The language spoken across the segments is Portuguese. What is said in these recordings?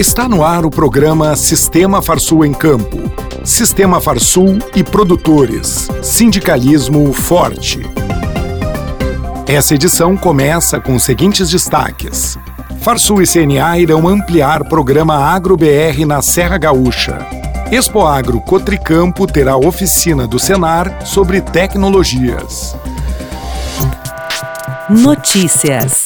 Está no ar o programa Sistema Farsul em Campo. Sistema Farsul e produtores. Sindicalismo forte. Essa edição começa com os seguintes destaques. Farsul e CNA irão ampliar programa AgroBR na Serra Gaúcha. Expo Agro Cotricampo terá oficina do Senar sobre tecnologias. Notícias.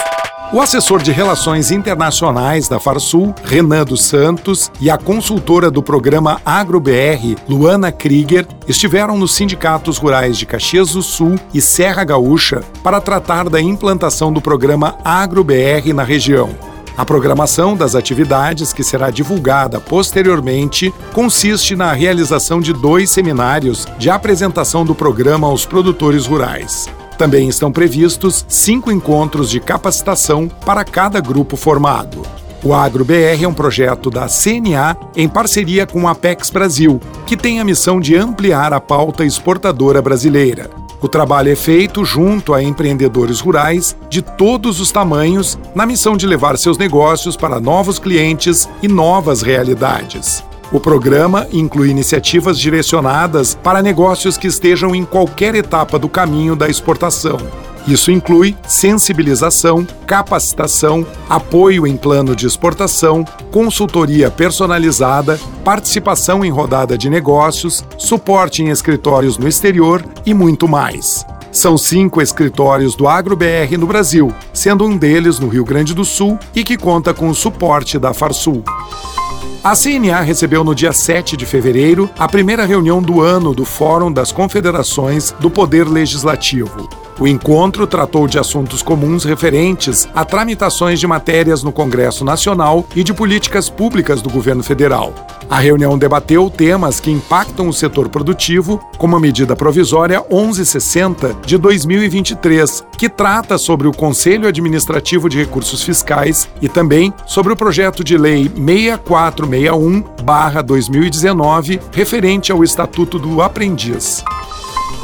O assessor de Relações Internacionais da Farsul, Renan dos Santos, e a consultora do programa AgroBR, Luana Krieger, estiveram nos sindicatos rurais de Caxias do Sul e Serra Gaúcha para tratar da implantação do programa AgroBR na região. A programação das atividades, que será divulgada posteriormente, consiste na realização de dois seminários de apresentação do programa aos produtores rurais. Também estão previstos cinco encontros de capacitação para cada grupo formado. O AgroBR é um projeto da CNA em parceria com a Apex Brasil, que tem a missão de ampliar a pauta exportadora brasileira. O trabalho é feito junto a empreendedores rurais de todos os tamanhos, na missão de levar seus negócios para novos clientes e novas realidades. O programa inclui iniciativas direcionadas para negócios que estejam em qualquer etapa do caminho da exportação. Isso inclui sensibilização, capacitação, apoio em plano de exportação, consultoria personalizada, participação em rodada de negócios, suporte em escritórios no exterior e muito mais. São cinco escritórios do AgroBR no Brasil, sendo um deles no Rio Grande do Sul e que conta com o suporte da Farsul. A CNA recebeu no dia 7 de fevereiro a primeira reunião do ano do Fórum das Confederações do Poder Legislativo. O encontro tratou de assuntos comuns referentes a tramitações de matérias no Congresso Nacional e de políticas públicas do governo federal. A reunião debateu temas que impactam o setor produtivo, como a medida provisória 1160 de 2023, que trata sobre o Conselho Administrativo de Recursos Fiscais e também sobre o projeto de lei 6461/2019, referente ao Estatuto do Aprendiz.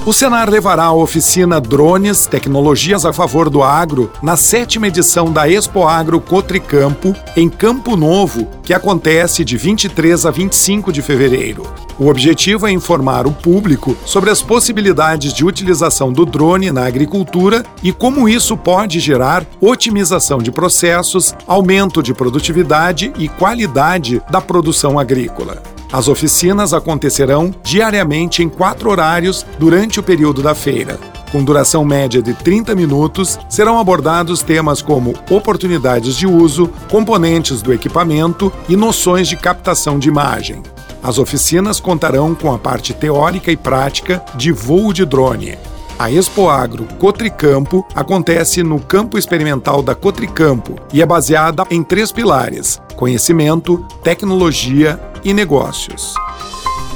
O Senar levará a oficina Drones Tecnologias a Favor do Agro na sétima edição da Expo Agro Cotricampo, em Campo Novo, que acontece de 23 a 25 de fevereiro. O objetivo é informar o público sobre as possibilidades de utilização do drone na agricultura e como isso pode gerar otimização de processos, aumento de produtividade e qualidade da produção agrícola. As oficinas acontecerão diariamente em quatro horários durante o período da feira. Com duração média de 30 minutos, serão abordados temas como oportunidades de uso, componentes do equipamento e noções de captação de imagem. As oficinas contarão com a parte teórica e prática de voo de drone. A Expo Agro Cotricampo acontece no campo experimental da Cotricampo e é baseada em três pilares: conhecimento, tecnologia e negócios.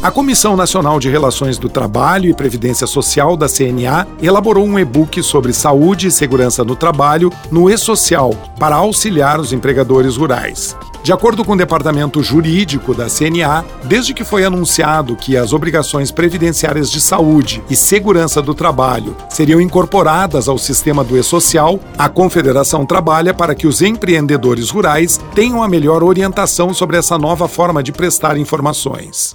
A Comissão Nacional de Relações do Trabalho e Previdência Social da CNA elaborou um e-book sobre saúde e segurança no trabalho no e-social para auxiliar os empregadores rurais. De acordo com o departamento jurídico da CNA, desde que foi anunciado que as obrigações previdenciárias de saúde e segurança do trabalho seriam incorporadas ao sistema do e-social, a Confederação trabalha para que os empreendedores rurais tenham a melhor orientação sobre essa nova forma de prestar informações.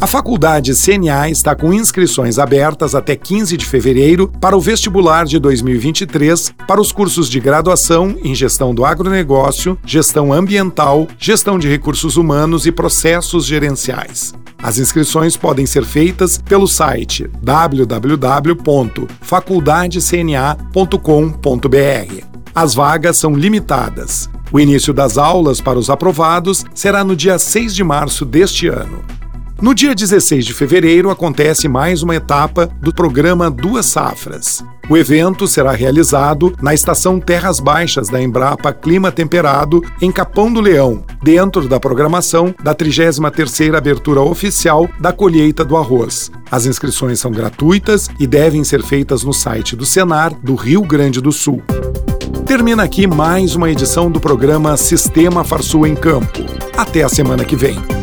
a faculdade CNA está com inscrições abertas até 15 de fevereiro para o vestibular de 2023 para os cursos de graduação em Gestão do Agronegócio, Gestão Ambiental, Gestão de Recursos Humanos e Processos Gerenciais. As inscrições podem ser feitas pelo site www.faculdadecna.com.br. As vagas são limitadas. O início das aulas para os aprovados será no dia 6 de março deste ano. No dia 16 de fevereiro acontece mais uma etapa do programa Duas Safras. O evento será realizado na estação Terras Baixas da Embrapa Clima Temperado, em Capão do Leão, dentro da programação da 33ª abertura oficial da colheita do arroz. As inscrições são gratuitas e devem ser feitas no site do Senar do Rio Grande do Sul. Termina aqui mais uma edição do programa Sistema Farsul em Campo. Até a semana que vem.